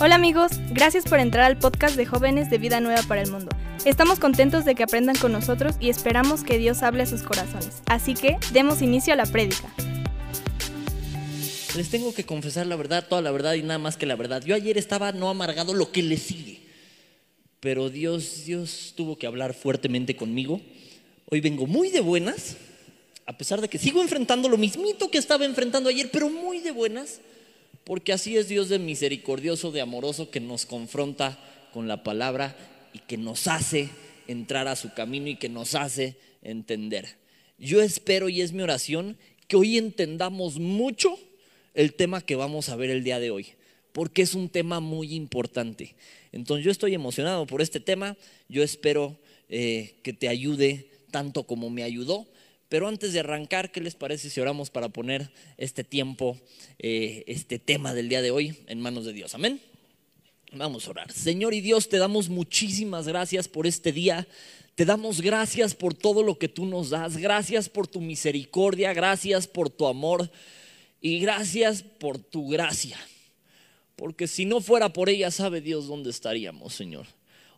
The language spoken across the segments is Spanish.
Hola amigos, gracias por entrar al podcast de jóvenes de Vida Nueva para el Mundo. Estamos contentos de que aprendan con nosotros y esperamos que Dios hable a sus corazones. Así que demos inicio a la prédica. Les tengo que confesar la verdad, toda la verdad y nada más que la verdad. Yo ayer estaba no amargado lo que le sigue. Pero Dios, Dios tuvo que hablar fuertemente conmigo. Hoy vengo muy de buenas, a pesar de que sigo enfrentando lo mismito que estaba enfrentando ayer, pero muy de buenas porque así es Dios de misericordioso, de amoroso, que nos confronta con la palabra y que nos hace entrar a su camino y que nos hace entender. Yo espero y es mi oración que hoy entendamos mucho el tema que vamos a ver el día de hoy, porque es un tema muy importante. Entonces yo estoy emocionado por este tema, yo espero eh, que te ayude tanto como me ayudó pero antes de arrancar, ¿qué les parece si oramos para poner este tiempo, eh, este tema del día de hoy en manos de Dios? Amén. Vamos a orar. Señor y Dios, te damos muchísimas gracias por este día. Te damos gracias por todo lo que tú nos das. Gracias por tu misericordia. Gracias por tu amor. Y gracias por tu gracia. Porque si no fuera por ella, sabe Dios dónde estaríamos, Señor.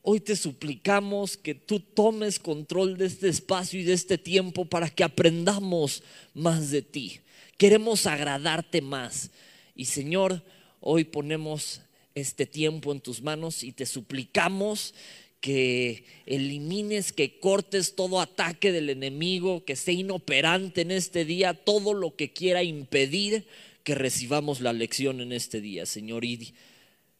Hoy te suplicamos que tú tomes control de este espacio y de este tiempo para que aprendamos más de ti. Queremos agradarte más. Y Señor, hoy ponemos este tiempo en tus manos y te suplicamos que elimines, que cortes todo ataque del enemigo, que sea inoperante en este día, todo lo que quiera impedir que recibamos la lección en este día, Señor. Y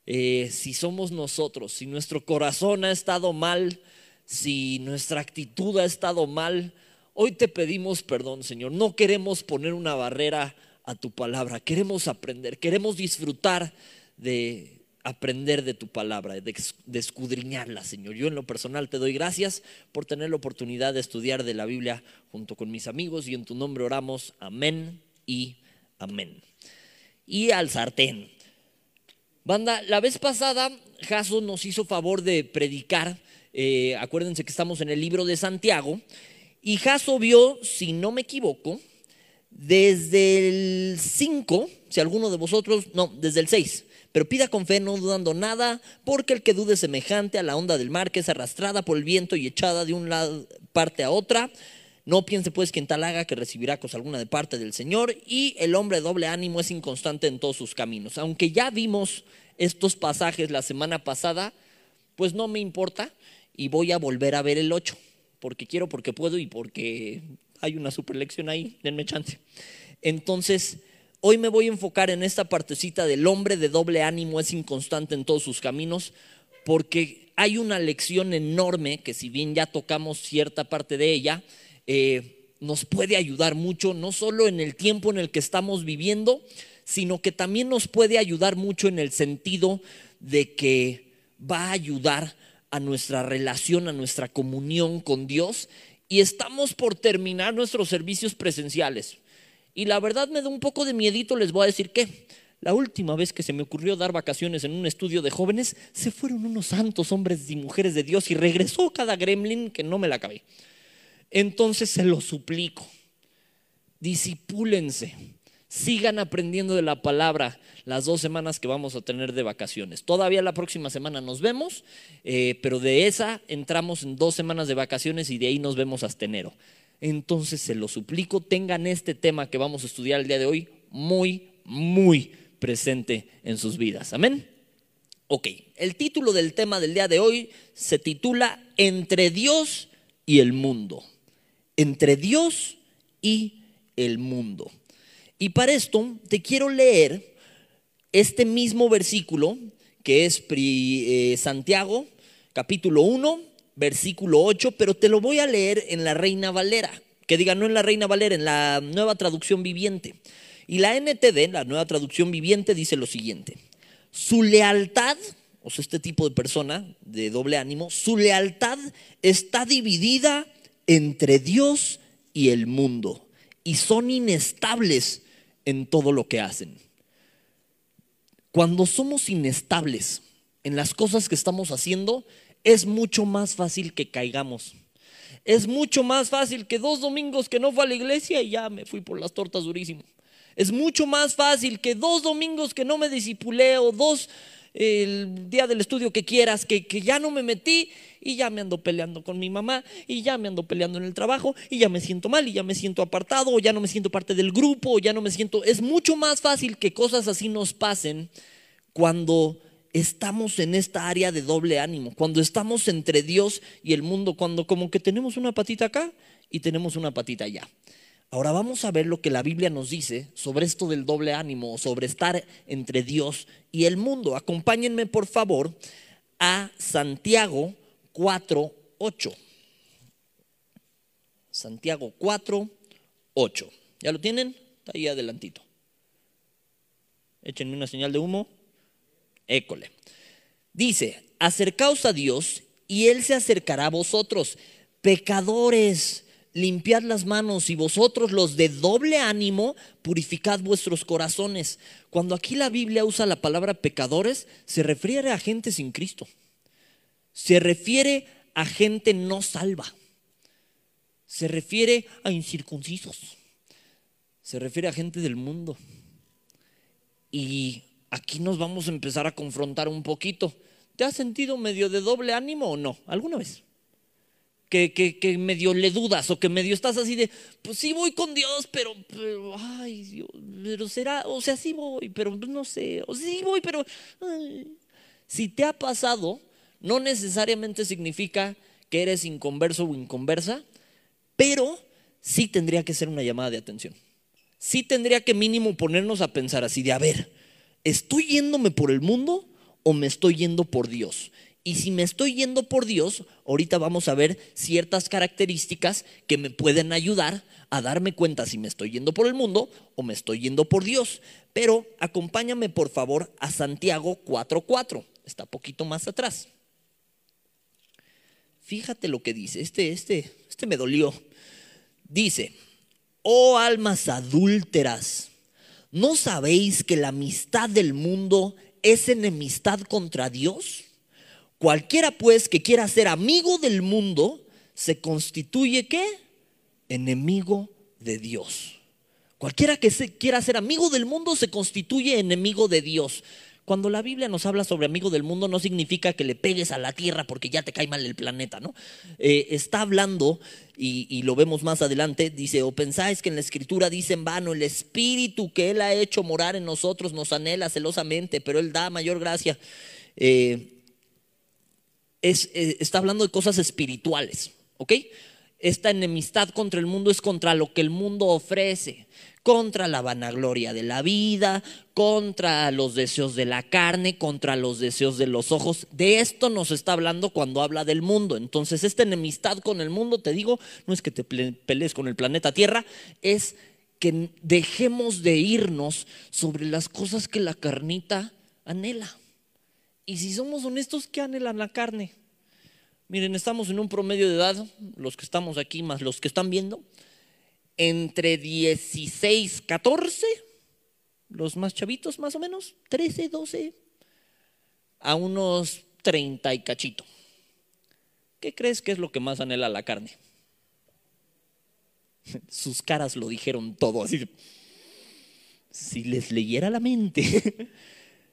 eh, si somos nosotros, si nuestro corazón ha estado mal, si nuestra actitud ha estado mal, hoy te pedimos perdón, Señor. No queremos poner una barrera a tu palabra, queremos aprender, queremos disfrutar de aprender de tu palabra, de, de, escudriñarla, Señor. Yo en lo personal te doy gracias por tener la oportunidad de estudiar de la Biblia junto con mis amigos y en tu nombre oramos, amén y amén. Y al sartén. Banda, la vez pasada Jaso nos hizo favor de predicar, eh, acuérdense que estamos en el libro de Santiago, y Jaso vio, si no me equivoco, desde el 5, si alguno de vosotros, no, desde el 6, pero pida con fe, no dudando nada, porque el que dude semejante a la onda del mar que es arrastrada por el viento y echada de un lado parte a otra, no piense pues quien tal haga que recibirá cosa alguna de parte del Señor. Y el hombre de doble ánimo es inconstante en todos sus caminos. Aunque ya vimos estos pasajes la semana pasada, pues no me importa y voy a volver a ver el 8. Porque quiero, porque puedo y porque hay una super lección ahí, denme chance. Entonces, hoy me voy a enfocar en esta partecita del hombre de doble ánimo es inconstante en todos sus caminos, porque hay una lección enorme que si bien ya tocamos cierta parte de ella, eh, nos puede ayudar mucho, no solo en el tiempo en el que estamos viviendo, sino que también nos puede ayudar mucho en el sentido de que va a ayudar a nuestra relación, a nuestra comunión con Dios. Y estamos por terminar nuestros servicios presenciales. Y la verdad me da un poco de miedito, les voy a decir que la última vez que se me ocurrió dar vacaciones en un estudio de jóvenes, se fueron unos santos hombres y mujeres de Dios y regresó cada gremlin que no me la acabé. Entonces se lo suplico, disipúlense, sigan aprendiendo de la palabra las dos semanas que vamos a tener de vacaciones. Todavía la próxima semana nos vemos, eh, pero de esa entramos en dos semanas de vacaciones y de ahí nos vemos hasta enero. Entonces se lo suplico, tengan este tema que vamos a estudiar el día de hoy muy, muy presente en sus vidas. Amén. Ok, el título del tema del día de hoy se titula Entre Dios y el mundo entre Dios y el mundo. Y para esto te quiero leer este mismo versículo que es eh, Santiago, capítulo 1, versículo 8, pero te lo voy a leer en la Reina Valera, que diga no en la Reina Valera, en la nueva traducción viviente. Y la NTD, la nueva traducción viviente, dice lo siguiente, su lealtad, o sea, este tipo de persona de doble ánimo, su lealtad está dividida entre Dios y el mundo y son inestables en todo lo que hacen. Cuando somos inestables en las cosas que estamos haciendo, es mucho más fácil que caigamos. Es mucho más fácil que dos domingos que no fue a la iglesia y ya me fui por las tortas durísimo. Es mucho más fácil que dos domingos que no me disipulé o dos el día del estudio que quieras, que, que ya no me metí y ya me ando peleando con mi mamá y ya me ando peleando en el trabajo y ya me siento mal y ya me siento apartado o ya no me siento parte del grupo o ya no me siento... Es mucho más fácil que cosas así nos pasen cuando estamos en esta área de doble ánimo, cuando estamos entre Dios y el mundo, cuando como que tenemos una patita acá y tenemos una patita allá. Ahora vamos a ver lo que la Biblia nos dice sobre esto del doble ánimo, sobre estar entre Dios y el mundo. Acompáñenme por favor a Santiago 4, 8. Santiago 4, 8. ¿Ya lo tienen? Está ahí adelantito. Échenme una señal de humo. École. Dice, acercaos a Dios y Él se acercará a vosotros, pecadores, limpiad las manos y vosotros los de doble ánimo, purificad vuestros corazones. Cuando aquí la Biblia usa la palabra pecadores, se refiere a gente sin Cristo. Se refiere a gente no salva. Se refiere a incircuncisos. Se refiere a gente del mundo. Y aquí nos vamos a empezar a confrontar un poquito. ¿Te has sentido medio de doble ánimo o no? ¿Alguna vez? Que, que, medio le dudas o que medio estás así de, pues sí voy con Dios, pero, pero ay, Dios, pero será, o sea, sí voy, pero no sé, o sí voy, pero... Si te ha pasado, no necesariamente significa que eres inconverso o inconversa, pero sí tendría que ser una llamada de atención. Sí tendría que mínimo ponernos a pensar así de, a ver, ¿estoy yéndome por el mundo o me estoy yendo por Dios? Y si me estoy yendo por Dios, ahorita vamos a ver ciertas características que me pueden ayudar a darme cuenta si me estoy yendo por el mundo o me estoy yendo por Dios. Pero acompáñame por favor a Santiago 4.4. Está poquito más atrás. Fíjate lo que dice, este, este, este me dolió. Dice, oh almas adúlteras, ¿no sabéis que la amistad del mundo es enemistad contra Dios? Cualquiera pues que quiera ser amigo del mundo, se constituye qué? Enemigo de Dios. Cualquiera que quiera ser amigo del mundo se constituye enemigo de Dios. Cuando la Biblia nos habla sobre amigo del mundo no significa que le pegues a la tierra porque ya te cae mal el planeta, ¿no? Eh, está hablando, y, lo vemos más adelante, dice, o pensáis que en la escritura dice en vano, el espíritu que Él ha hecho morar en nosotros nos anhela celosamente, pero Él da mayor gracia. Eh, eh, está hablando de cosas espirituales, ¿ok? Esta enemistad contra el mundo es contra lo que el mundo ofrece contra la vanagloria de la vida, contra los deseos de la carne, contra los deseos de los ojos. De esto nos está hablando cuando habla del mundo. Entonces, esta enemistad con el mundo, te digo, no es que te pelees con el planeta Tierra, es que dejemos de irnos sobre las cosas que la carnita anhela. Y si somos honestos, ¿qué anhelan la carne? Miren, estamos en un promedio de edad, los que estamos aquí más los que están viendo, entre 16, 14, los más chavitos más o menos, 13, 12, a unos 30 y cachito. ¿Qué crees que es lo que más anhela la carne? Sus caras lo dijeron todo así. Si les leyera la mente.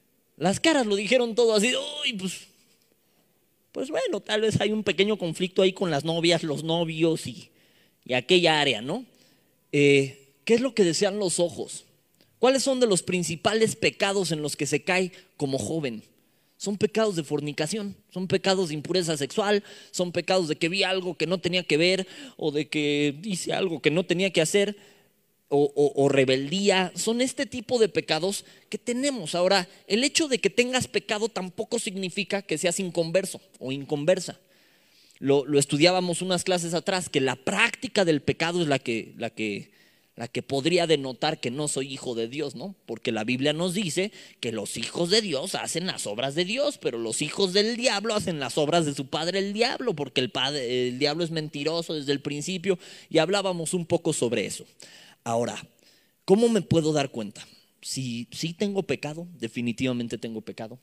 Las caras lo dijeron todo así. pues, pues bueno, tal vez hay un pequeño conflicto ahí con las novias, los novios y, y aquella área, ¿no? Eh, ¿qué es lo que desean los ojos? ¿Cuáles son de los principales pecados en los que se cae como joven? Son pecados de fornicación, son pecados de impureza sexual, son pecados de que vi algo que no tenía que ver o de que hice algo que no tenía que hacer o, o rebeldía. Son este tipo de pecados que tenemos. Ahora, el hecho de que tengas pecado tampoco significa que seas inconverso o inconversa lo, estudiábamos unas clases atrás, que la práctica del pecado es la que, la, que, la que podría denotar que no soy hijo de Dios, ¿no? Porque la Biblia nos dice que los hijos de Dios hacen las obras de Dios, pero los hijos del diablo hacen las obras de su padre el diablo, porque el, padre, el diablo es mentiroso desde el principio, y hablábamos un poco sobre eso. Ahora, ¿cómo me puedo dar cuenta? Si sí tengo pecado, definitivamente tengo pecado.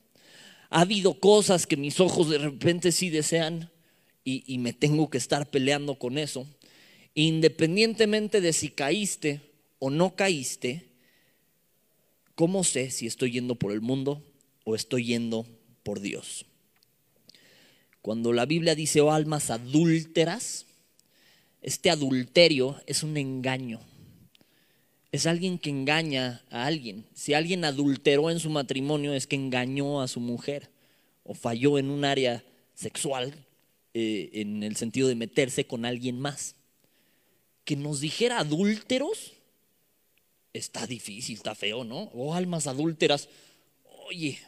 Ha habido cosas que mis ojos de repente sí desean, y, me tengo que estar peleando con eso, independientemente de si caíste o no caíste, ¿cómo sé si estoy yendo por el mundo o estoy yendo por Dios? Cuando la Biblia dice, oh almas adúlteras, este adulterio es un engaño. Es alguien que engaña a alguien. Si alguien adulteró en su matrimonio es que engañó a su mujer o falló en un área sexual eh, en el sentido de meterse con alguien más. Que nos dijera adúlteros está difícil, está feo, ¿no? O almas adúlteras. Oye,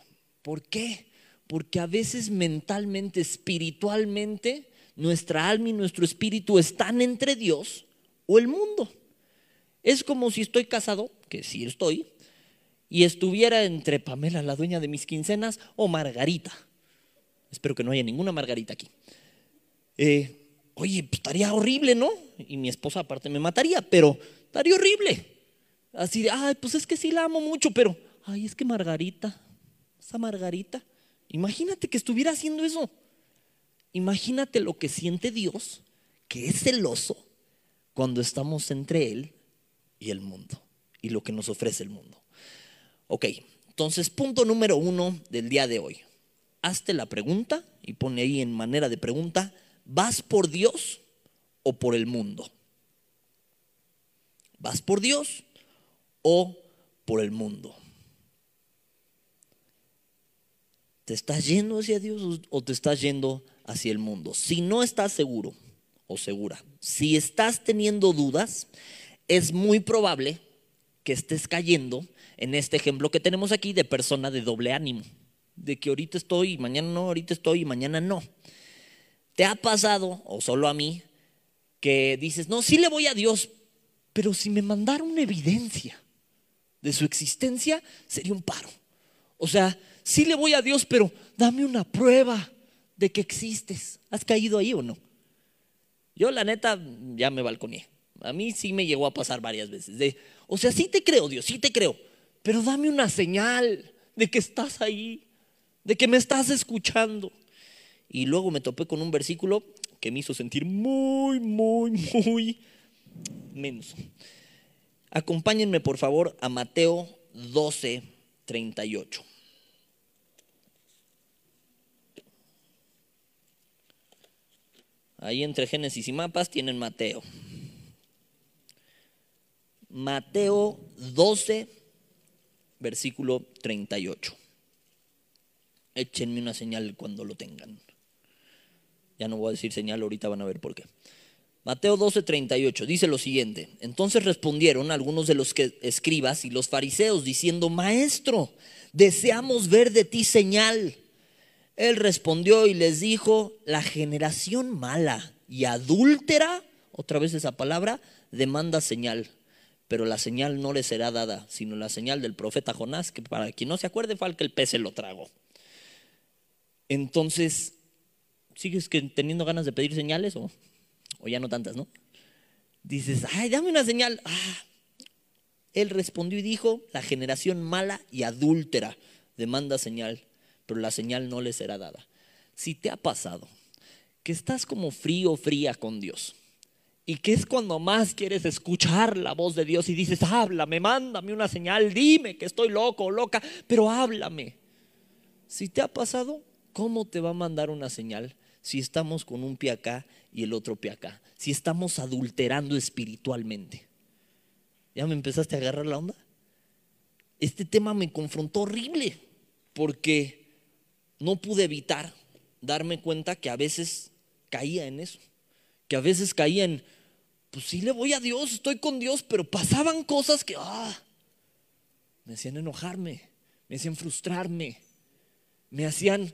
¿por qué? Porque a veces mentalmente, espiritualmente, nuestra alma y nuestro espíritu están entre Dios o el mundo. Es como si estoy casado, que sí estoy, y estuviera entre Pamela, la dueña de mis quincenas, o Margarita. Espero que no haya ninguna Margarita aquí. Eh, oye, pues estaría horrible, ¿no? Y mi esposa aparte me mataría, pero estaría horrible. Así de, ay, pues es que sí la amo mucho, pero, ay, es que Margarita, esa Margarita, imagínate que estuviera haciendo eso. Imagínate lo que siente Dios, que es celoso cuando estamos entre Él y el mundo, y lo que nos ofrece el mundo. Ok, entonces punto número uno del día de hoy. Hazte la pregunta y pone ahí en manera de pregunta, ¿vas por Dios o por el mundo? ¿Vas por Dios o por el mundo? ¿Te estás yendo hacia Dios o te estás yendo hacia el mundo? Si no estás seguro o segura, si estás teniendo dudas, es muy probable que estés cayendo en este ejemplo que tenemos aquí de persona de doble ánimo, de que ahorita estoy y mañana no, ahorita estoy y mañana no. ¿Te ha pasado, o solo a mí, que dices, no, sí le voy a Dios, pero si me mandara una evidencia de su existencia, sería un paro? O sea, sí le voy a Dios, pero dame una prueba de que existes. ¿Has caído ahí o no? Yo la neta ya me balconé. A mí sí me llegó a pasar varias veces. De, o sea, sí te creo, Dios, sí te creo, pero dame una señal de que estás ahí, de que me estás escuchando. Y luego me topé con un versículo que me hizo sentir muy, muy, muy menos. Acompáñenme por favor a Mateo 12, 38. Ahí entre Génesis y mapas tienen Mateo. Mateo 12, versículo 38. Échenme una señal cuando lo tengan. Ya no voy a decir señal, ahorita van a ver por qué. Mateo 12, 38 dice lo siguiente. Entonces respondieron algunos de los que escribas y los fariseos diciendo, Maestro, deseamos ver de ti señal. Él respondió y les dijo, la generación mala y adúltera, otra vez esa palabra, demanda señal, pero la señal no le será dada, sino la señal del profeta Jonás, que para quien no se acuerde fue al que el pez se lo tragó. Entonces, ¿sigues teniendo ganas de pedir señales o, ya no tantas, no? Dices, ay, dame una señal. Ah. Él respondió y dijo, la generación mala y adúltera demanda señal pero la señal no le será dada. Si te ha pasado que estás como frío, fría con Dios, y que es cuando más quieres escuchar la voz de Dios y dices, háblame, mándame una señal, dime que estoy loco o loca, pero háblame. Si te ha pasado, ¿cómo te va a mandar una señal si estamos con un pie acá y el otro pie acá? Si estamos adulterando espiritualmente. ¿Ya me empezaste a agarrar la onda? Este tema me confrontó horrible porque no pude evitar darme cuenta que a veces caía en eso, que a veces caía en, pues sí le voy a Dios, estoy con Dios, pero pasaban cosas que, ah, me hacían enojarme, me hacían frustrarme, me hacían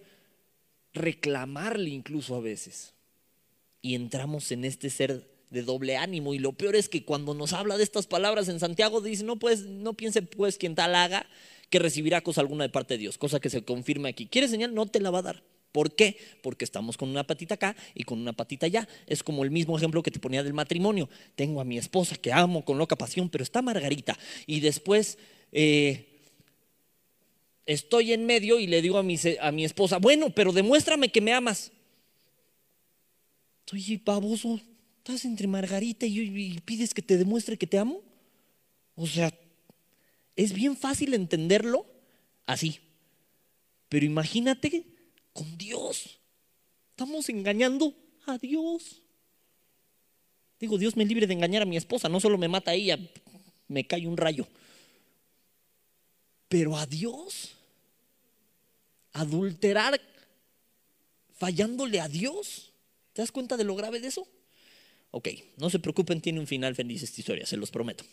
reclamarle incluso a veces. Y entramos en este ser de doble ánimo. Y lo peor es que cuando nos habla de estas palabras en Santiago, dice, no, pues, no piense pues quien tal haga que recibirá cosa alguna de parte de Dios, cosa que se confirma aquí. ¿Quieres señal? No te la va a dar. ¿Por qué? Porque estamos con una patita acá y con una patita allá. Es como el mismo ejemplo que te ponía del matrimonio. Tengo a mi esposa que amo con loca pasión, pero está Margarita. Y después eh, estoy en medio y le digo a mi, a mi esposa, bueno, pero demuéstrame que me amas. Oye, baboso, estás entre Margarita y, y pides que te demuestre que te amo. O sea, es bien fácil entenderlo así. Pero imagínate con Dios. Estamos engañando a Dios. Digo, Dios me libre de engañar a mi esposa, no solo me mata a ella, me cae un rayo. Pero a Dios, adulterar fallándole a Dios. ¿Te das cuenta de lo grave de eso? Ok, no se preocupen, tiene un final feliz esta historia, se los prometo.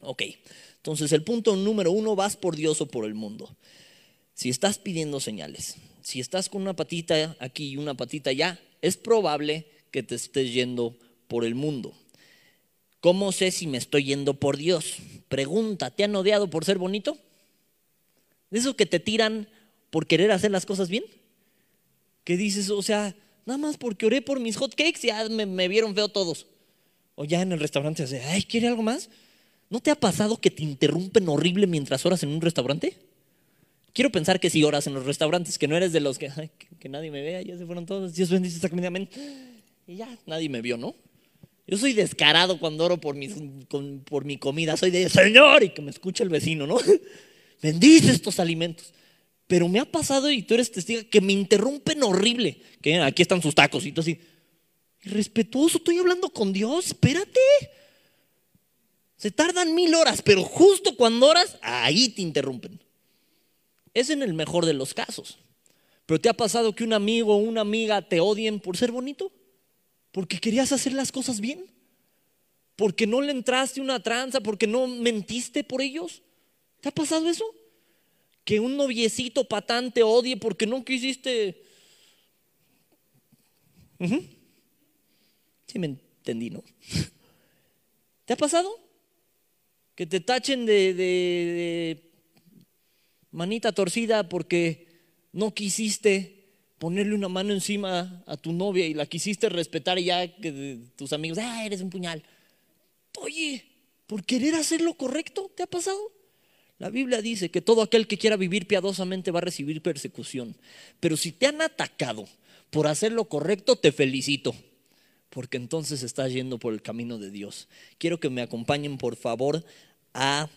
Ok, entonces el punto número uno, vas por Dios o por el mundo. Si estás pidiendo señales, si estás con una patita aquí y una patita allá, es probable que te estés yendo por el mundo. ¿Cómo sé si me estoy yendo por Dios? Pregunta, ¿te han odiado por ser bonito? ¿De eso que te tiran por querer hacer las cosas bien? ¿Qué dices, o sea, nada más porque oré por mis hot cakes ya me, vieron feo todos. O ya en el restaurante, ay, ¿quiere algo más? ¿No te ha pasado que te interrumpen horrible mientras oras en un restaurante? Quiero pensar que si oras en los restaurantes, que no eres de los que, ay, que, nadie me vea, ya se fueron todos, Dios bendice esta comida, amén. Y ya, nadie me vio, ¿no? Yo soy descarado cuando oro por, mis, por mi comida. Soy de Señor y que me escuche el vecino, ¿no? Bendice estos alimentos. Pero me ha pasado, y tú eres testigo, que me interrumpen horrible. Que aquí están sus tacos y tú así. Respetuoso, estoy hablando con Dios, espérate. Se tardan mil horas, pero justo cuando oras, ahí te interrumpen. Es en el mejor de los casos. Pero ¿te ha pasado que un amigo o una amiga te odien por ser bonito? porque querías hacer las cosas bien, porque no le entraste una tranza, porque no mentiste por ellos. ¿Te ha pasado eso? Que un noviecito patán te odie porque no quisiste. Sí, me entendí, ¿no? ¿Te ha pasado? Que te tachen de, de manita torcida porque no quisiste ponerle una mano encima a tu novia y la quisiste respetar y ya que tus amigos, ah, eres un puñal. Oye, por querer hacer lo correcto, ¿te ha pasado? La Biblia dice que todo aquel que quiera vivir piadosamente va a recibir persecución. Pero si te han atacado por hacer lo correcto, te felicito. Porque entonces estás yendo por el camino de Dios. Quiero que me acompañen, por favor, a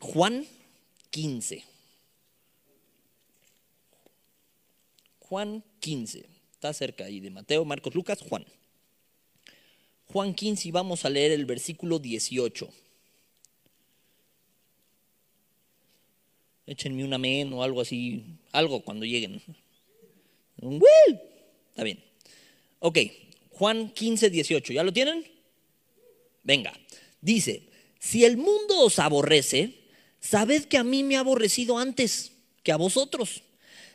Juan 15. Juan 15. Está cerca ahí de Mateo, Marcos, Lucas, Juan. Juan 15 y vamos a leer el versículo 18. Échenme un amén o algo así, algo cuando lleguen. Está bien. Ok, Juan 15, 18. ¿Ya lo tienen? Venga. Dice, si el mundo os aborrece, sabed que a mí me ha aborrecido antes que a vosotros.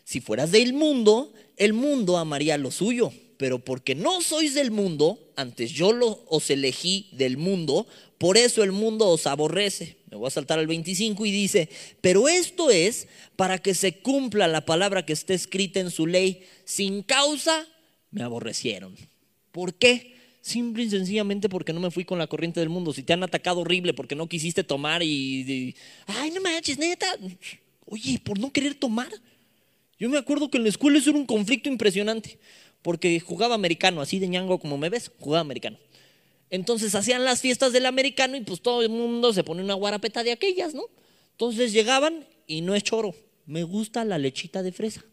Si fueras del mundo, el mundo amaría lo suyo, pero porque no sois del mundo, antes yo lo, os elegí del mundo, por eso el mundo os aborrece. Me voy a saltar al 25 y dice, pero esto es para que se cumpla la palabra que está escrita en su ley, sin causa me aborrecieron. ¿Por qué? Simple y sencillamente porque no me fui con la corriente del mundo. Si te han atacado horrible porque no quisiste tomar y, y ay, no manches, neta. Oye, por no querer tomar, yo me acuerdo que en la escuela eso era un conflicto impresionante, porque jugaba americano, así de ñango como me ves, jugaba americano. Entonces hacían las fiestas del americano y pues todo el mundo se pone una guarapeta de aquellas, ¿no? Entonces llegaban y no es choro, me gusta la lechita de fresa.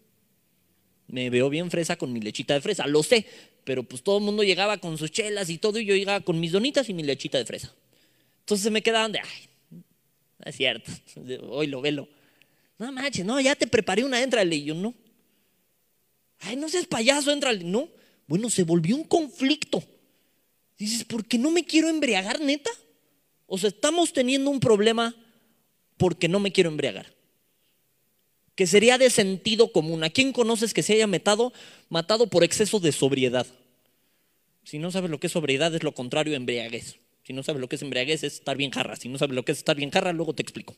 Me veo bien fresa con mi lechita de fresa, lo sé, pero pues todo el mundo llegaba con sus chelas y todo y yo llegaba con mis donitas y mi lechita de fresa. Entonces me quedaban de, ay, es cierto, hoy lo velo. No manches, no, ya te preparé una, entrale. Y yo, no. Ay, no seas payaso, entrale. No. Bueno, se volvió un conflicto. Dices, ¿por qué no me quiero embriagar, neta? O sea, estamos teniendo un problema porque no me quiero embriagar. Que sería de sentido común. ¿A quién conoces que se haya matado, matado por exceso de sobriedad? Si no sabes lo que es sobriedad, es lo contrario a embriaguez. Si no sabes lo que es embriaguez, es estar bien jarra. Si no sabes lo que es estar bien jarra, luego te explico.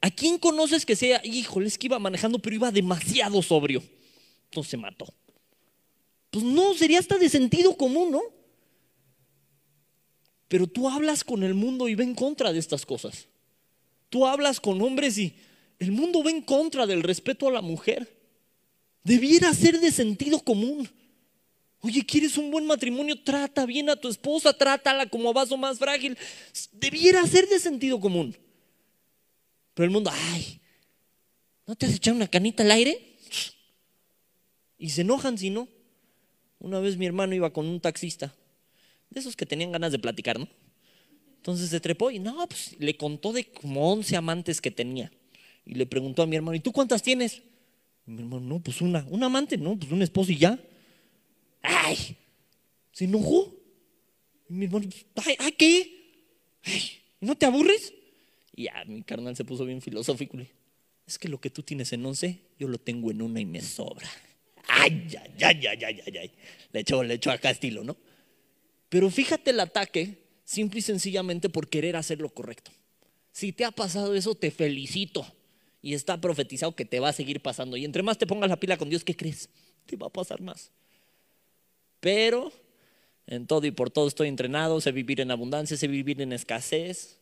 ¿A quién conoces que sea, híjole, es que iba manejando, pero iba demasiado sobrio? Entonces se mató. Pues no, sería hasta de sentido común, ¿no? Pero tú hablas con el mundo y va en contra de estas cosas. Tú hablas con hombres y el mundo va en contra del respeto a la mujer. Debiera ser de sentido común. Oye, ¿quieres un buen matrimonio? Trata bien a tu esposa, trátala como vaso más frágil. Debiera ser de sentido común. Pero el mundo, ay, ¿no te has echado una canita al aire? Y se enojan si no. Una vez mi hermano iba con un taxista, de esos que tenían ganas de platicar, ¿no? Entonces se trepó y no, pues le contó de como 11 amantes que tenía. Y le preguntó a mi hermano, ¿y tú cuántas tienes? Y mi hermano, no, pues una, un amante, no, pues un esposo y ya. ¡Ay! Se enojó. Y mi hermano, ¡ay, ay qué! Ay, ¿No te aburres? Y ya, mi carnal se puso bien filosófico. Es que lo que tú tienes en 11, yo lo tengo en una y me sobra. Ay, ay, ay, ay, ay, ay, ay. Le echó, le echó acá estilo, ¿no? Pero fíjate el ataque, simple y sencillamente por querer hacer lo correcto. Si te ha pasado eso, te felicito. Y está profetizado que te va a seguir pasando. Y entre más te pongas la pila con Dios, ¿qué crees? Te va a pasar más. Pero en todo y por todo estoy entrenado, sé vivir en abundancia, sé vivir en escasez.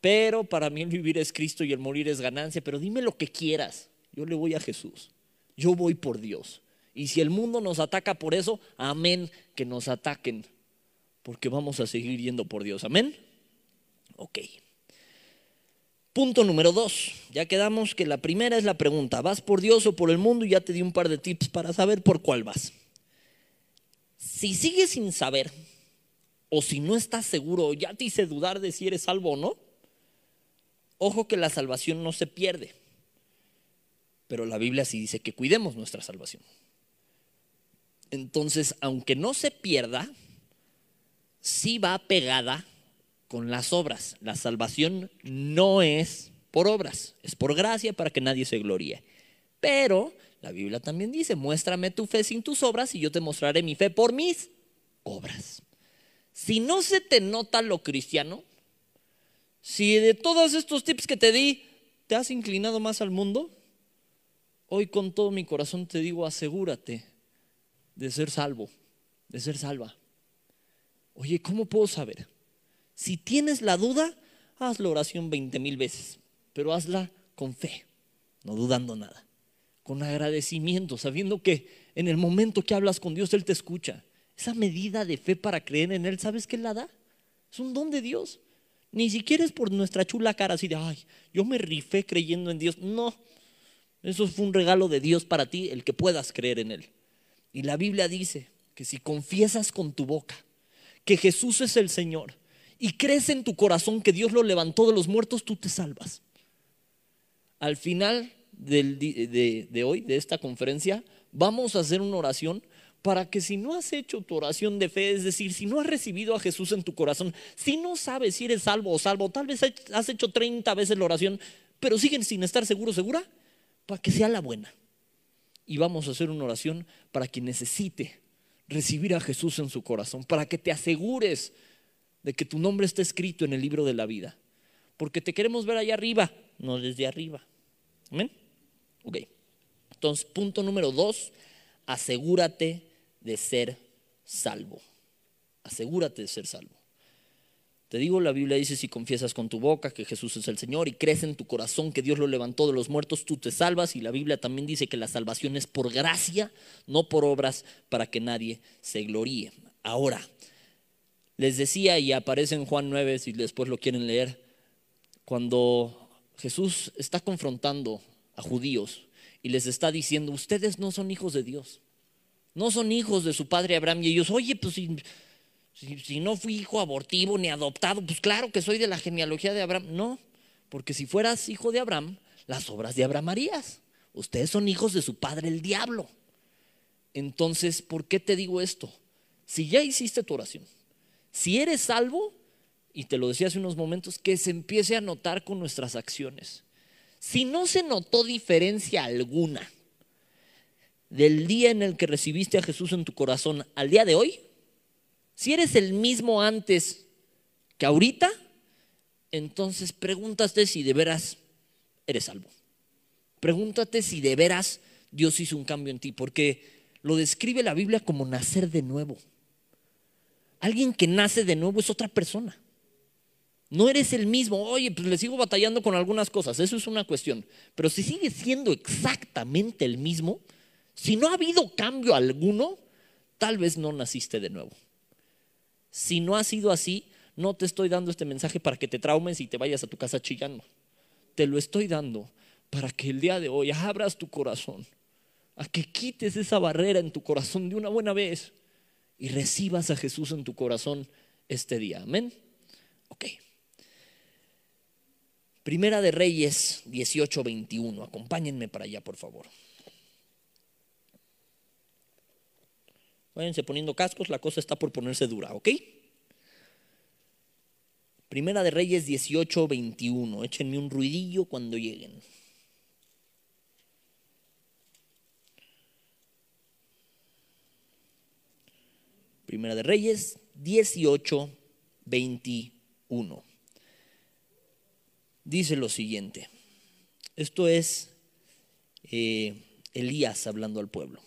Pero para mí el vivir es Cristo y el morir es ganancia. Pero dime lo que quieras. Yo le voy a Jesús. Yo voy por Dios. Y si el mundo nos ataca por eso, amén, que nos ataquen, porque vamos a seguir yendo por Dios. Amén. Ok. Punto número dos. Ya quedamos que la primera es la pregunta, ¿vas por Dios o por el mundo? Y ya te di un par de tips para saber por cuál vas. Si sigues sin saber, o si no estás seguro, ya te hice dudar de si eres salvo o no, ojo que la salvación no se pierde. Pero la Biblia sí dice que cuidemos nuestra salvación. Entonces, aunque no se pierda, sí va pegada con las obras. La salvación no es por obras, es por gracia para que nadie se gloríe. Pero la Biblia también dice, muéstrame tu fe sin tus obras y yo te mostraré mi fe por mis obras. Si no se te nota lo cristiano, si de todos estos tips que te di te has inclinado más al mundo, hoy con todo mi corazón te digo, asegúrate de ser salvo, de ser salva. Oye, ¿cómo puedo saber? Si tienes la duda, haz la oración 20 mil veces, pero hazla con fe, no dudando nada, con agradecimiento, sabiendo que en el momento que hablas con Dios, Él te escucha. Esa medida de fe para creer en Él, ¿sabes qué la da? Es un don de Dios. Ni siquiera es por nuestra chula cara así de, ay, yo me rifé creyendo en Dios. No, eso fue un regalo de Dios para ti, el que puedas creer en Él. Y la Biblia dice que si confiesas con tu boca que Jesús es el Señor y crees en tu corazón que Dios lo levantó de los muertos, tú te salvas. Al final de, de hoy, de esta conferencia, vamos a hacer una oración para que si no has hecho tu oración de fe, es decir, si no has recibido a Jesús en tu corazón, si no sabes si eres salvo o salvo, tal vez has hecho 30 veces la oración, pero siguen sin estar seguro, segura, para que sea la buena y vamos a hacer una oración para quien necesite recibir a Jesús en su corazón, para que te asegures de que tu nombre está escrito en el libro de la vida, porque te queremos ver allá arriba, no desde arriba. Amén. Ok. Entonces, punto número dos, asegúrate de ser salvo. Asegúrate de ser salvo. Te digo, la Biblia dice, si confiesas con tu boca que Jesús es el Señor y crees en tu corazón que Dios lo levantó de los muertos, tú te salvas. Y la Biblia también dice que la salvación es por gracia, no por obras, para que nadie se gloríe. Ahora, les decía, y aparece en Juan 9, si después lo quieren leer, cuando Jesús está confrontando a judíos y les está diciendo, ustedes no son hijos de Dios, no son hijos de su padre Abraham. Y ellos, oye, pues si, no fui hijo abortivo ni adoptado, pues claro que soy de la genealogía de Abraham. No, porque si fueras hijo de Abraham, las obras de Abraham harías. Ustedes son hijos de su padre el diablo. Entonces, ¿por qué te digo esto? Si ya hiciste tu oración, si eres salvo, y te lo decía hace unos momentos, que se empiece a notar con nuestras acciones. Si no se notó diferencia alguna del día en el que recibiste a Jesús en tu corazón al día de hoy, si eres el mismo antes que ahorita, entonces pregúntate si de veras eres salvo. Pregúntate si de veras Dios hizo un cambio en ti, porque lo describe la Biblia como nacer de nuevo. Alguien que nace de nuevo es otra persona. No eres el mismo, oye, pues le sigo batallando con algunas cosas, eso es una cuestión. Pero si sigues siendo exactamente el mismo, si no ha habido cambio alguno, tal vez no naciste de nuevo. Si no ha sido así, no te estoy dando este mensaje para que te traumes y te vayas a tu casa chillando. Te lo estoy dando para que el día de hoy abras tu corazón, a que quites esa barrera en tu corazón de una buena vez y recibas a Jesús en tu corazón este día. Amén. Ok. Primera de Reyes 18:21. Acompáñenme para allá, por favor. Váyanse poniendo cascos, la cosa está por ponerse dura, ¿ok? Primera de Reyes 18:21. Échenme un ruidillo cuando lleguen. Primera de Reyes 18:21 dice lo siguiente. Esto es eh, Elías hablando al pueblo.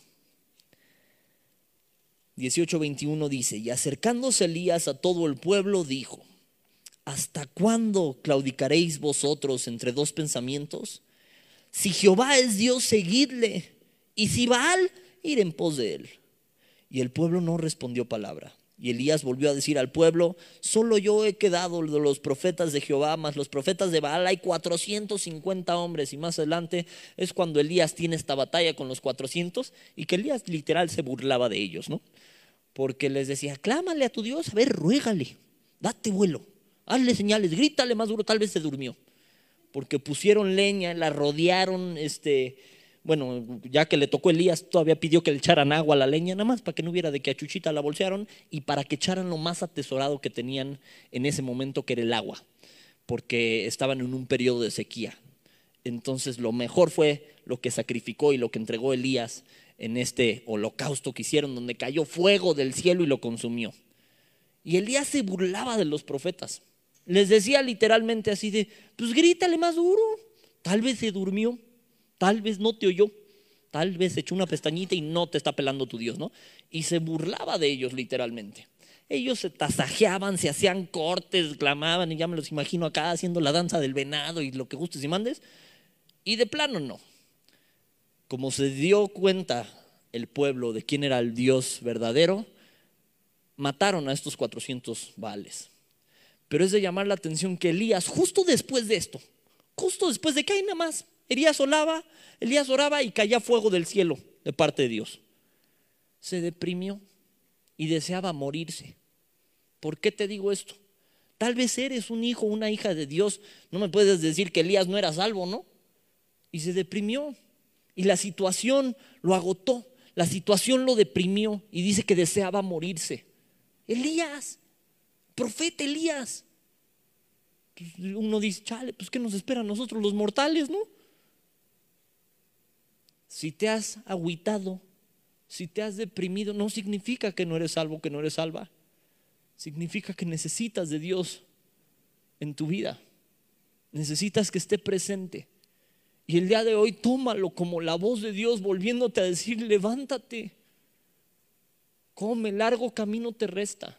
18:21 dice, y acercándose Elías a todo el pueblo, dijo, ¿hasta cuándo claudicaréis vosotros entre dos pensamientos? Si Jehová es Dios, seguidle, y si Baal, ir en pos de él. Y el pueblo no respondió palabra. Y Elías volvió a decir al pueblo, solo yo he quedado de los profetas de Jehová, más los profetas de Baal, hay 450 hombres. Y más adelante es cuando Elías tiene esta batalla con los 400 y que Elías literal se burlaba de ellos, ¿no? Porque les decía, clámale a tu Dios, a ver, ruégale, date vuelo, hazle señales, grítale más duro, tal vez se durmió. Porque pusieron leña, la rodearon, este bueno, ya que le tocó Elías, todavía pidió que le echaran agua a la leña, nada más para que no hubiera de que a Chuchita la bolsearon y para que echaran lo más atesorado que tenían en ese momento, que era el agua, porque estaban en un periodo de sequía. Entonces lo mejor fue lo que sacrificó y lo que entregó Elías en este holocausto que hicieron, donde cayó fuego del cielo y lo consumió. Y Elías se burlaba de los profetas. Les decía literalmente así de, pues grítale más duro. Tal vez se durmió. Tal vez no te oyó, tal vez echó una pestañita y no te está pelando tu Dios, ¿no? Y se burlaba de ellos literalmente. Ellos se tasajeaban, se hacían cortes, clamaban, y ya me los imagino acá haciendo la danza del venado y lo que gustes y mandes. Y de plano no. Como se dio cuenta el pueblo de quién era el Dios verdadero, mataron a estos 400 vales. Pero es de llamar la atención que Elías, justo después de esto, justo después de que hay nada más Elías oraba, Elías oraba y caía fuego del cielo de parte de Dios. Se deprimió y deseaba morirse. ¿Por qué te digo esto? Tal vez eres un hijo, una hija de Dios. No me puedes decir que Elías no era salvo, ¿no? Y se deprimió. Y la situación lo agotó. La situación lo deprimió y dice que deseaba morirse. Elías, profeta Elías. Uno dice, chale, pues ¿qué nos espera a nosotros los mortales, no? Si te has agüitado, si te has deprimido, no significa que no eres salvo, que no eres salva. Significa que necesitas de Dios en tu vida. Necesitas que esté presente. Y el día de hoy tómalo como la voz de Dios volviéndote a decir, levántate, come, largo camino te resta.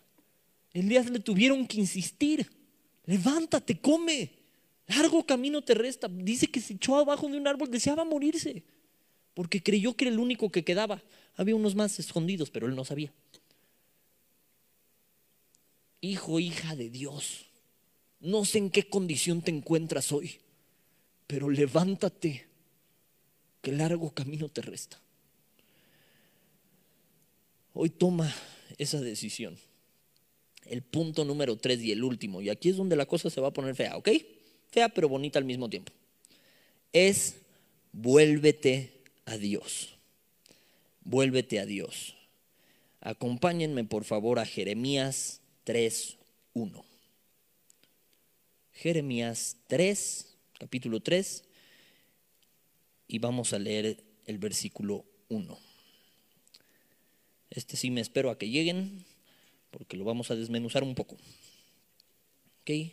Elías le tuvieron que insistir, levántate, come, largo camino te resta. Dice que se echó abajo de un árbol, deseaba morirse porque creyó que era el único que quedaba. Había unos más escondidos, pero él no sabía. Hijo, hija de Dios, no sé en qué condición te encuentras hoy, pero levántate, que largo camino te resta. Hoy toma esa decisión. El punto número tres y el último, y aquí es donde la cosa se va a poner fea, ¿ok? Fea pero bonita al mismo tiempo. Es vuélvete a Dios. Vuélvete a Dios. Acompáñenme por favor a Jeremías 3.1. Jeremías 3, capítulo 3, y vamos a leer el versículo 1. Este sí me espero a que lleguen, porque lo vamos a desmenuzar un poco. ¿Ok?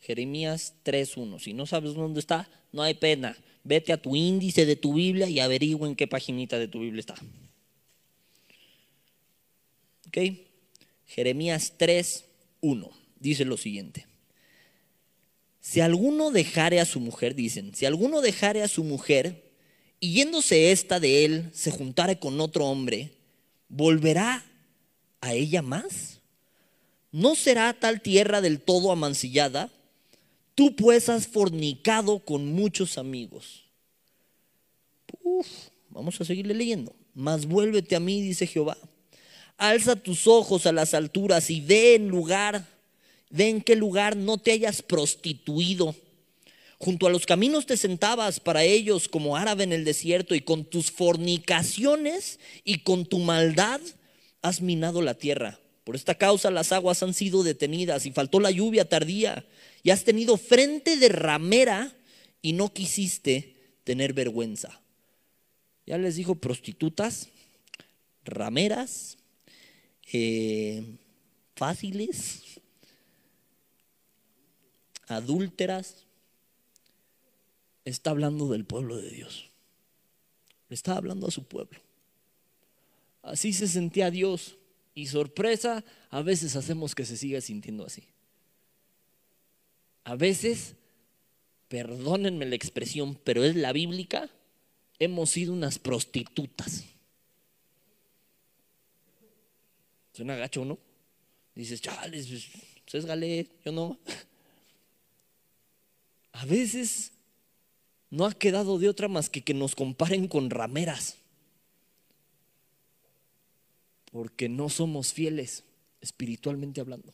Jeremías 3.1. Si no sabes dónde está, no hay pena vete a tu índice de tu Biblia y averigua en qué paginita de tu Biblia está. ¿Ok? Jeremías 3, 1 dice lo siguiente. Si alguno dejare a su mujer, dicen, si alguno dejare a su mujer y yéndose esta de él se juntare con otro hombre, ¿volverá a ella más? ¿No será tal tierra del todo amancillada? Tú pues has fornicado con muchos amigos. Uf, vamos a seguirle leyendo. Mas vuélvete a mí, dice Jehová. Alza tus ojos a las alturas y ve en lugar, ve en qué lugar no te hayas prostituido. Junto a los caminos te sentabas para ellos como árabe en el desierto y con tus fornicaciones y con tu maldad has minado la tierra. Por esta causa las aguas han sido detenidas y faltó la lluvia tardía y has tenido frente de ramera y no quisiste tener vergüenza. Ya les dijo prostitutas, rameras, eh, fáciles, adúlteras. Está hablando del pueblo de Dios. está hablando a su pueblo. Así se sentía Dios. Y sorpresa, a veces hacemos que se siga sintiendo así. A veces, perdónenme la expresión, pero es la bíblica, hemos sido unas prostitutas. Suena gacho, ¿no? Dices, chales, pues, es yo no. A veces no ha quedado de otra más que que nos comparen con rameras. Porque no somos fieles, espiritualmente hablando.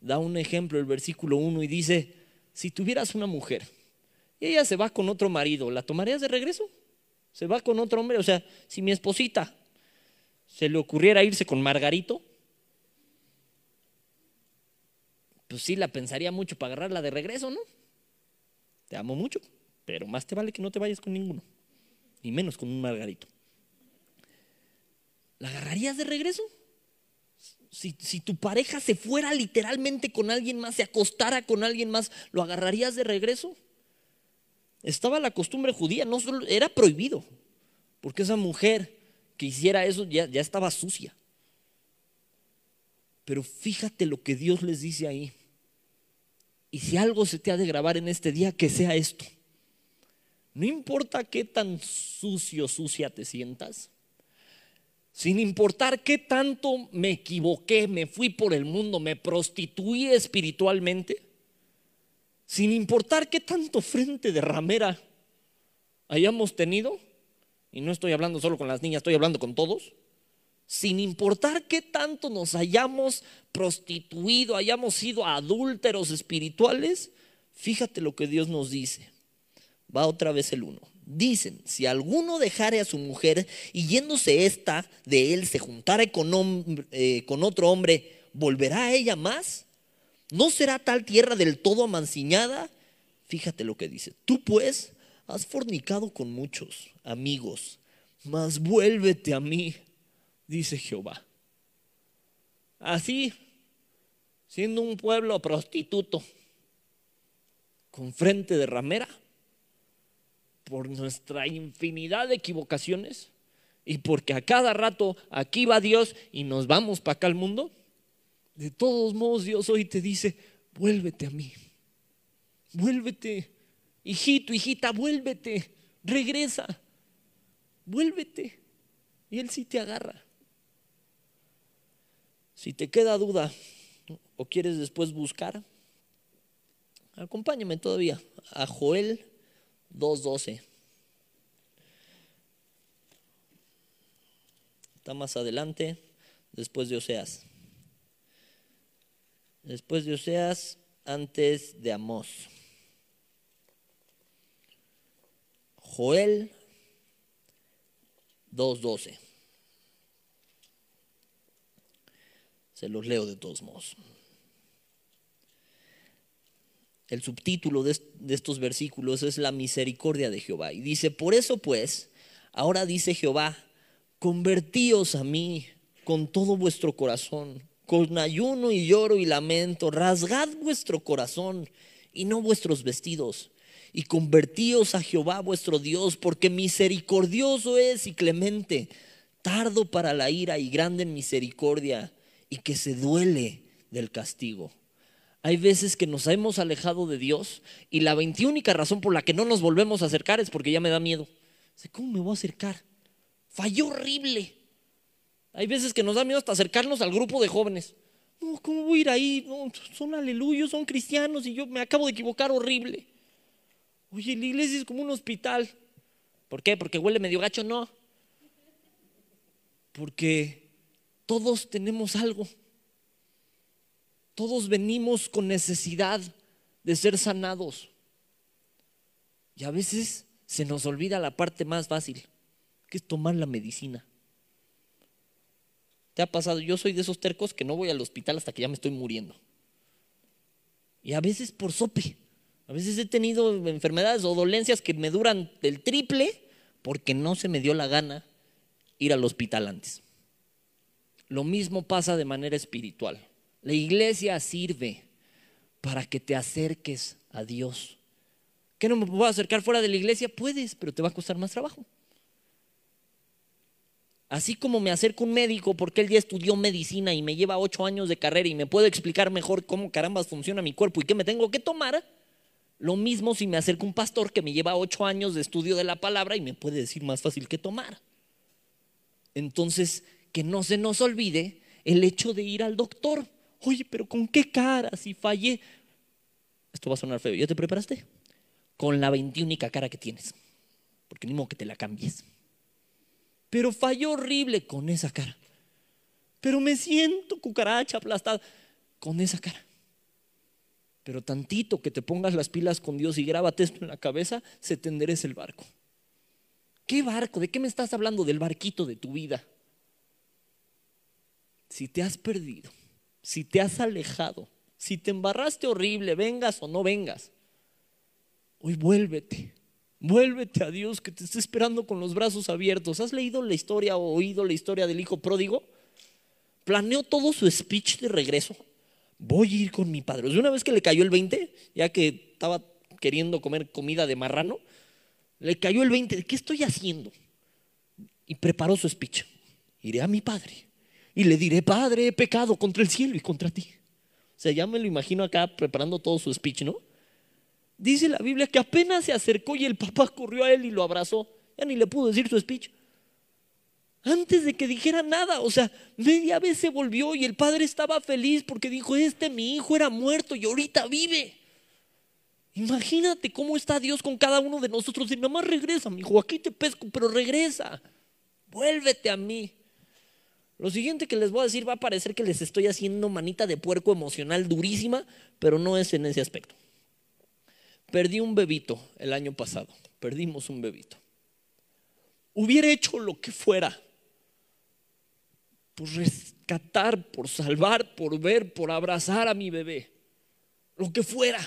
Da un ejemplo el versículo 1 y dice, si tuvieras una mujer y ella se va con otro marido, ¿la tomarías de regreso? Se va con otro hombre, o sea, si mi esposita se le ocurriera irse con Margarito, pues sí la pensaría mucho para agarrarla de regreso, ¿no? Te amo mucho, pero más te vale que no te vayas con ninguno, ni menos con un Margarito. ¿La agarrarías de regreso? Si, tu pareja se fuera literalmente con alguien más, se acostara con alguien más, ¿lo agarrarías de regreso? Estaba la costumbre judía, no solo, era prohibido, porque esa mujer que hiciera eso ya estaba sucia. Pero fíjate lo que Dios les dice ahí. Y si algo se te ha de grabar en este día, que sea esto. No importa qué tan sucio, sucia te sientas, sin importar qué tanto me equivoqué, me fui por el mundo, me prostituí espiritualmente, sin importar qué tanto frente de ramera hayamos tenido, y no estoy hablando solo con las niñas, estoy hablando con todos, sin importar qué tanto nos hayamos prostituido, hayamos sido adúlteros espirituales, fíjate lo que Dios nos dice. Va otra vez el uno. Dicen, si alguno dejare a su mujer y yéndose esta de él se juntare con, eh, con otro hombre, ¿volverá a ella más? ¿No será tal tierra del todo amanciñada? Fíjate lo que dice. Tú pues has fornicado con muchos amigos, mas vuélvete a mí, dice Jehová. Así, siendo un pueblo prostituto, con frente de ramera, por nuestra infinidad de equivocaciones y porque a cada rato aquí va Dios y nos vamos para acá al mundo, de todos modos Dios hoy te dice, vuélvete a mí, vuélvete hijito, hijita, vuélvete, regresa, vuélvete. Y Él sí te agarra. Si te queda duda o quieres después buscar, acompáñame todavía a Joel 2.12. Está más adelante, después de Oseas. Después de Oseas, antes de Amós. Joel 2.12. Se los leo de todos modos. El subtítulo de, estos versículos es la misericordia de Jehová. Y dice, por eso pues, ahora dice Jehová, convertíos a mí con todo vuestro corazón, con ayuno y lloro y lamento, rasgad vuestro corazón y no vuestros vestidos y convertíos a Jehová vuestro Dios, porque misericordioso es y clemente, tardo para la ira y grande en misericordia, y que se duele del castigo. Hay veces que nos hemos alejado de Dios y la veintiúnica razón por la que no nos volvemos a acercar es porque ya me da miedo. ¿Cómo me voy a acercar? Falló horrible. Hay veces que nos da miedo hasta acercarnos al grupo de jóvenes. No, ¿cómo voy a ir ahí? No, son aleluyos, son cristianos y yo me acabo de equivocar horrible. Oye, la iglesia es como un hospital. ¿Por qué? ¿Porque huele medio gacho? No. Porque todos tenemos algo. Todos venimos con necesidad de ser sanados. Y a veces se nos olvida la parte más fácil, que es tomar la medicina. ¿Te ha pasado? Yo soy de esos tercos que no voy al hospital hasta que ya me estoy muriendo. Y a veces por sope. A veces he tenido enfermedades o dolencias que me duran del triple porque no se me dio la gana ir al hospital antes. Lo mismo pasa de manera espiritual. La iglesia sirve para que te acerques a Dios. ¿Qué no me puedo acercar fuera de la iglesia? Puedes, pero te va a costar más trabajo. Así como me acerco a un médico porque él ya estudió medicina y me lleva ocho años de carrera y me puede explicar mejor cómo carambas funciona mi cuerpo y qué me tengo que tomar, lo mismo si me acerco a un pastor que me lleva ocho años de estudio de la palabra y me puede decir más fácil qué tomar. Entonces, que no se nos olvide el hecho de ir al doctor. Oye, pero ¿con qué cara si fallé? Esto va a sonar feo. ¿Ya te preparaste? Con la veintiúnica cara que tienes. Porque ni modo que te la cambies pero falló horrible con esa cara. Pero me siento cucaracha aplastada con esa cara. Pero tantito que te pongas las pilas con Dios y grábate esto en la cabeza, se te el barco. ¿Qué barco? ¿De qué me estás hablando? Del barquito de tu vida. Si te has perdido, si te has alejado, si te embarraste horrible, vengas o no vengas, hoy vuélvete Vuélvete a Dios que te está esperando con los brazos abiertos. ¿Has leído la historia o oído la historia del hijo pródigo? Planeó todo su speech de regreso. Voy a ir con mi padre. una vez que le cayó el 20, ya que estaba queriendo comer comida de marrano, le cayó el 20. ¿De qué estoy haciendo? Y preparó su speech. Iré a mi padre y le diré, Padre, he pecado contra el cielo y contra ti. O sea, ya me lo imagino acá preparando todo su speech, ¿no? Dice la Biblia que apenas se acercó y el papá corrió a él y lo abrazó. Ya ni le pudo decir su speech. Antes de que dijera nada, o sea, media vez se volvió y el padre estaba feliz porque dijo, este mi hijo era muerto y ahorita vive. Imagínate cómo está Dios con cada uno de nosotros. Y nada más regresa, mi hijo, aquí te pesco, pero regresa. Vuélvete a mí. Lo siguiente que les voy a decir va a parecer que les estoy haciendo manita de puerco emocional durísima, pero no es en ese aspecto. Perdí un bebito el año pasado, perdimos un bebito. Hubiera hecho lo que fuera por rescatar, por salvar, por ver, por abrazar a mi bebé. Lo que fuera.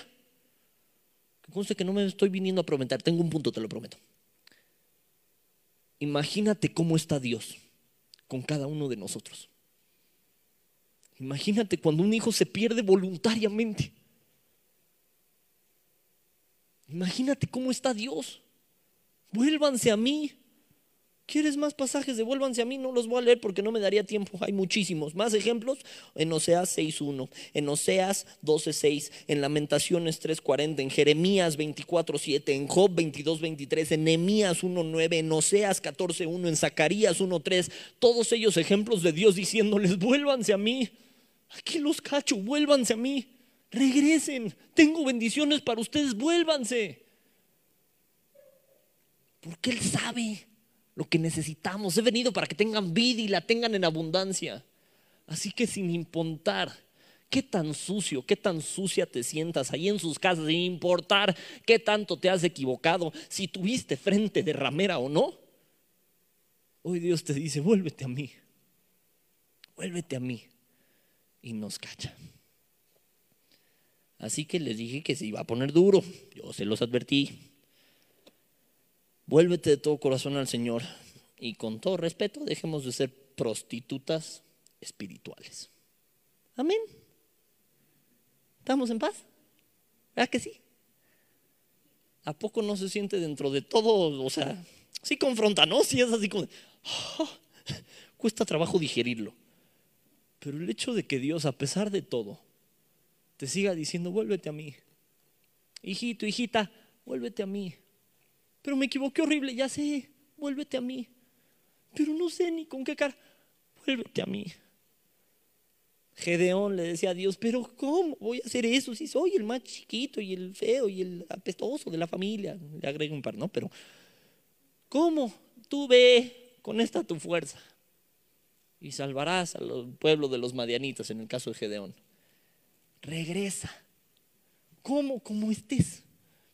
Que conste que no me estoy viniendo a prometer, tengo un punto, te lo prometo. Imagínate cómo está Dios con cada uno de nosotros. Imagínate cuando un hijo se pierde voluntariamente. Imagínate cómo está Dios. Vuélvanse a mí. ¿Quieres más pasajes? Devuélvanse a mí. No los voy a leer porque no me daría tiempo. Hay muchísimos. Más ejemplos en Oseas 6.1, en Oseas 12.6, en Lamentaciones 3.40, en Jeremías 24.7, en Job 22.23, en Nehemías 1.9, en Oseas 14.1, en Zacarías 1.3. Todos ellos ejemplos de Dios diciéndoles, vuélvanse a mí. Aquí los cacho, vuélvanse a mí regresen, tengo bendiciones para ustedes, vuélvanse. Porque Él sabe lo que necesitamos. He venido para que tengan vida y la tengan en abundancia. Así que sin importar qué tan sucio, qué tan sucia te sientas ahí en sus casas, sin importar qué tanto te has equivocado, si tuviste frente de ramera o no, hoy Dios te dice, vuélvete a mí, vuélvete a mí y nos cacha. Así que les dije que se iba a poner duro. Yo se los advertí. Vuélvete de todo corazón al Señor y con todo respeto dejemos de ser prostitutas espirituales. Amén. ¿Estamos en paz? ¿Verdad que sí? ¿A poco no se siente dentro de todo? O sea, sí confronta, ¿no? Sí es así como, ah, cuesta trabajo digerirlo. Pero el hecho de que Dios, a pesar de todo, te siga diciendo, vuélvete a mí. Hijito, hijita, vuélvete a mí. Pero me equivoqué horrible, ya sé, vuélvete a mí. Pero no sé ni con qué cara. vuélvete a mí. Gedeón le decía a Dios, pero ¿cómo voy a hacer eso si soy el más chiquito y el feo y el apestoso de la familia? Le agrego un par, ¿no? Pero, ¿cómo? Tú ve con esta tu fuerza y salvarás al pueblo de los madianitas en el caso de Gedeón. Regresa. ¿Cómo? Como estés.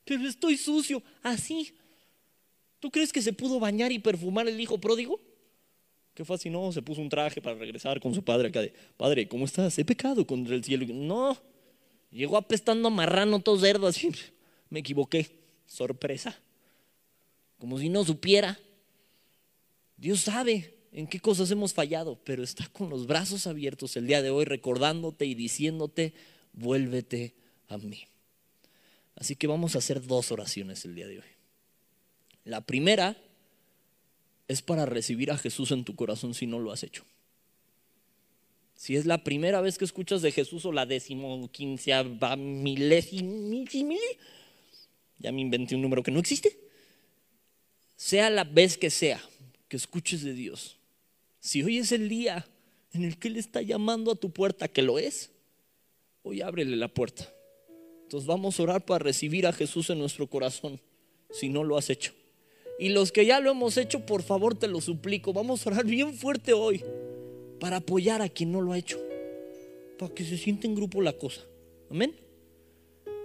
Pero estoy sucio, así. ¿Tú crees que se pudo bañar y perfumar el hijo pródigo? Qué fácil, no, se puso un traje para regresar con su padre acá de, padre, ¿cómo estás? He pecado contra el cielo. No, llegó apestando a marrano todo cerdo así. Me equivoqué, sorpresa. Como si no supiera. Dios sabe en qué cosas hemos fallado, pero está con los brazos abiertos el día de hoy recordándote y diciéndote, vuélvete a mí. Así que vamos a hacer dos oraciones el día de hoy. La primera es para recibir a Jesús en tu corazón si no lo has hecho. Si es la primera vez que escuchas de Jesús o la décimo, quinceava, milésima, ya me inventé un número que no existe. Sea la vez que sea que escuches de Dios, si hoy es el día en el que Él está llamando a tu puerta, que lo es, hoy ábrele la puerta. Entonces vamos a orar para recibir a Jesús en nuestro corazón, si no lo has hecho. Y los que ya lo hemos hecho, por favor te lo suplico, vamos a orar bien fuerte hoy para apoyar a quien no lo ha hecho, para que se sienta en grupo la cosa. Amén.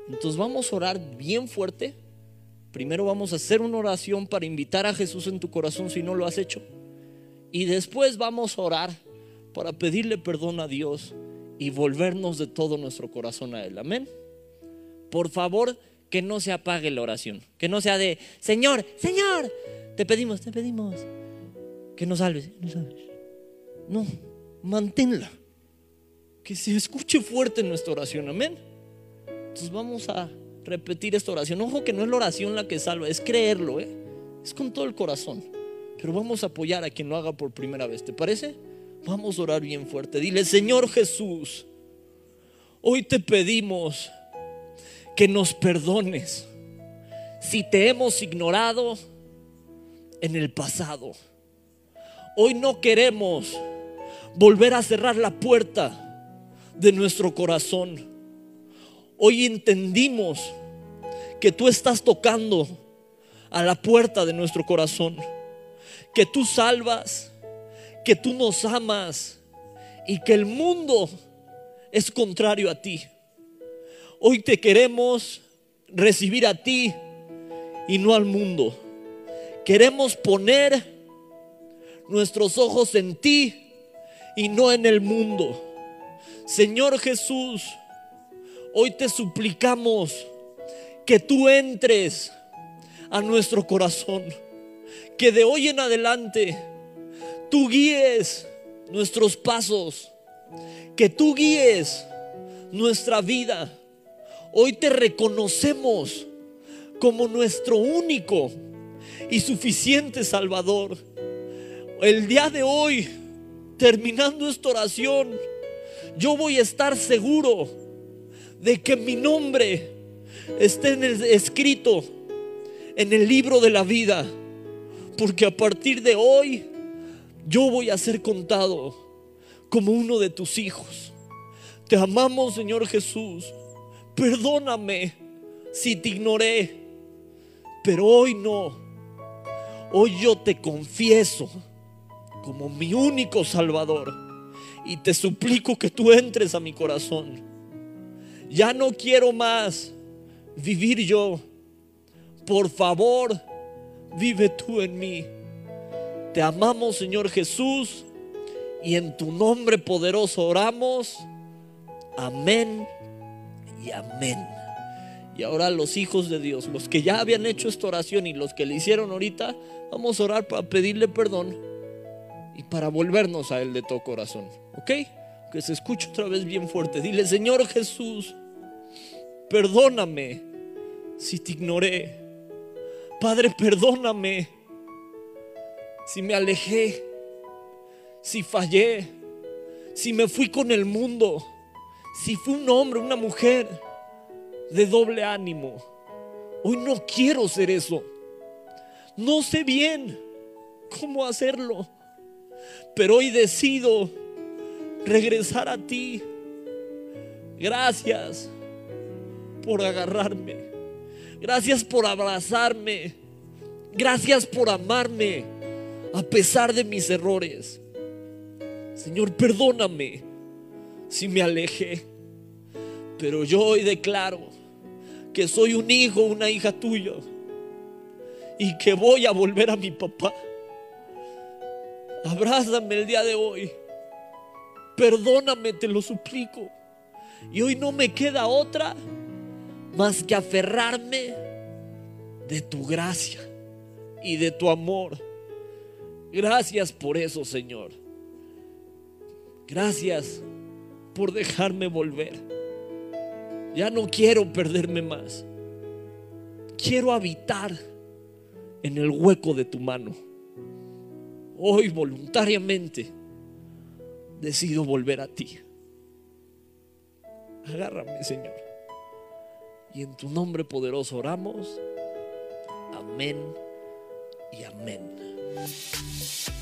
Entonces vamos a orar bien fuerte. Primero vamos a hacer una oración para invitar a Jesús en tu corazón si no lo has hecho. Y después vamos a orar para pedirle perdón a Dios y volvernos de todo nuestro corazón a Él. Amén. Por favor, que no se apague la oración, que no sea de, Señor, Señor, te pedimos, te pedimos, que nos salves, salves. No, manténla, que se escuche fuerte en nuestra oración, amén. Entonces vamos a repetir esta oración. Ojo que no es la oración la que salva, es creerlo, ¿eh? es con todo el corazón. Pero vamos a apoyar a quien lo haga por primera vez, ¿te parece? Vamos a orar bien fuerte. Dile, Señor Jesús, hoy te pedimos que nos perdones si te hemos ignorado en el pasado. Hoy no queremos volver a cerrar la puerta de nuestro corazón. Hoy entendimos que tú estás tocando a la puerta de nuestro corazón, que tú salvas, que tú nos amas y que el mundo es contrario a ti. Hoy te queremos recibir a ti y no al mundo. Queremos poner nuestros ojos en ti y no en el mundo. Señor Jesús, hoy te suplicamos que tú entres a nuestro corazón, que de hoy en adelante tú guíes nuestros pasos, que tú guíes nuestra vida Hoy te reconocemos como nuestro único y suficiente Salvador. El día de hoy, terminando esta oración, yo voy a estar seguro de que mi nombre esté escrito en el libro de la vida. Porque a partir de hoy yo voy a ser contado como uno de tus hijos. Te amamos, Señor Jesús perdóname si te ignoré, pero hoy no. Hoy yo te confieso como mi único Salvador y te suplico que tú entres a mi corazón. Ya no quiero más vivir yo. Por favor, vive tú en mí. Te amamos, Señor Jesús, y en tu nombre poderoso oramos. Amén amén. Y ahora los hijos de Dios, los que ya habían hecho esta oración y los que le hicieron ahorita, vamos a orar para pedirle perdón y para volvernos a Él de todo corazón. ¿Ok? Que se escuche otra vez bien fuerte. Dile, Señor Jesús, perdóname si te ignoré. Padre, perdóname si me alejé, si fallé, si me fui con el mundo si fue un hombre, una mujer de doble ánimo, hoy no quiero ser eso. No sé bien cómo hacerlo. pero hoy decido regresar a ti. Gracias por agarrarme. Gracias por abrazarme. Gracias por amarme a pesar de mis errores. Señor, perdóname si me alejé. Pero yo hoy declaro que soy un hijo, una hija tuya. Y que voy a volver a mi papá. Abrázame el día de hoy. Perdóname, te lo suplico. Y hoy no me queda otra más que aferrarme de tu gracia y de tu amor. Gracias por eso, Señor. Gracias por dejarme volver. Ya no quiero perderme más. Quiero habitar en el hueco de tu mano. Hoy voluntariamente decido volver a ti. Agárrame, Señor. Y en tu nombre poderoso oramos. Amén y amén.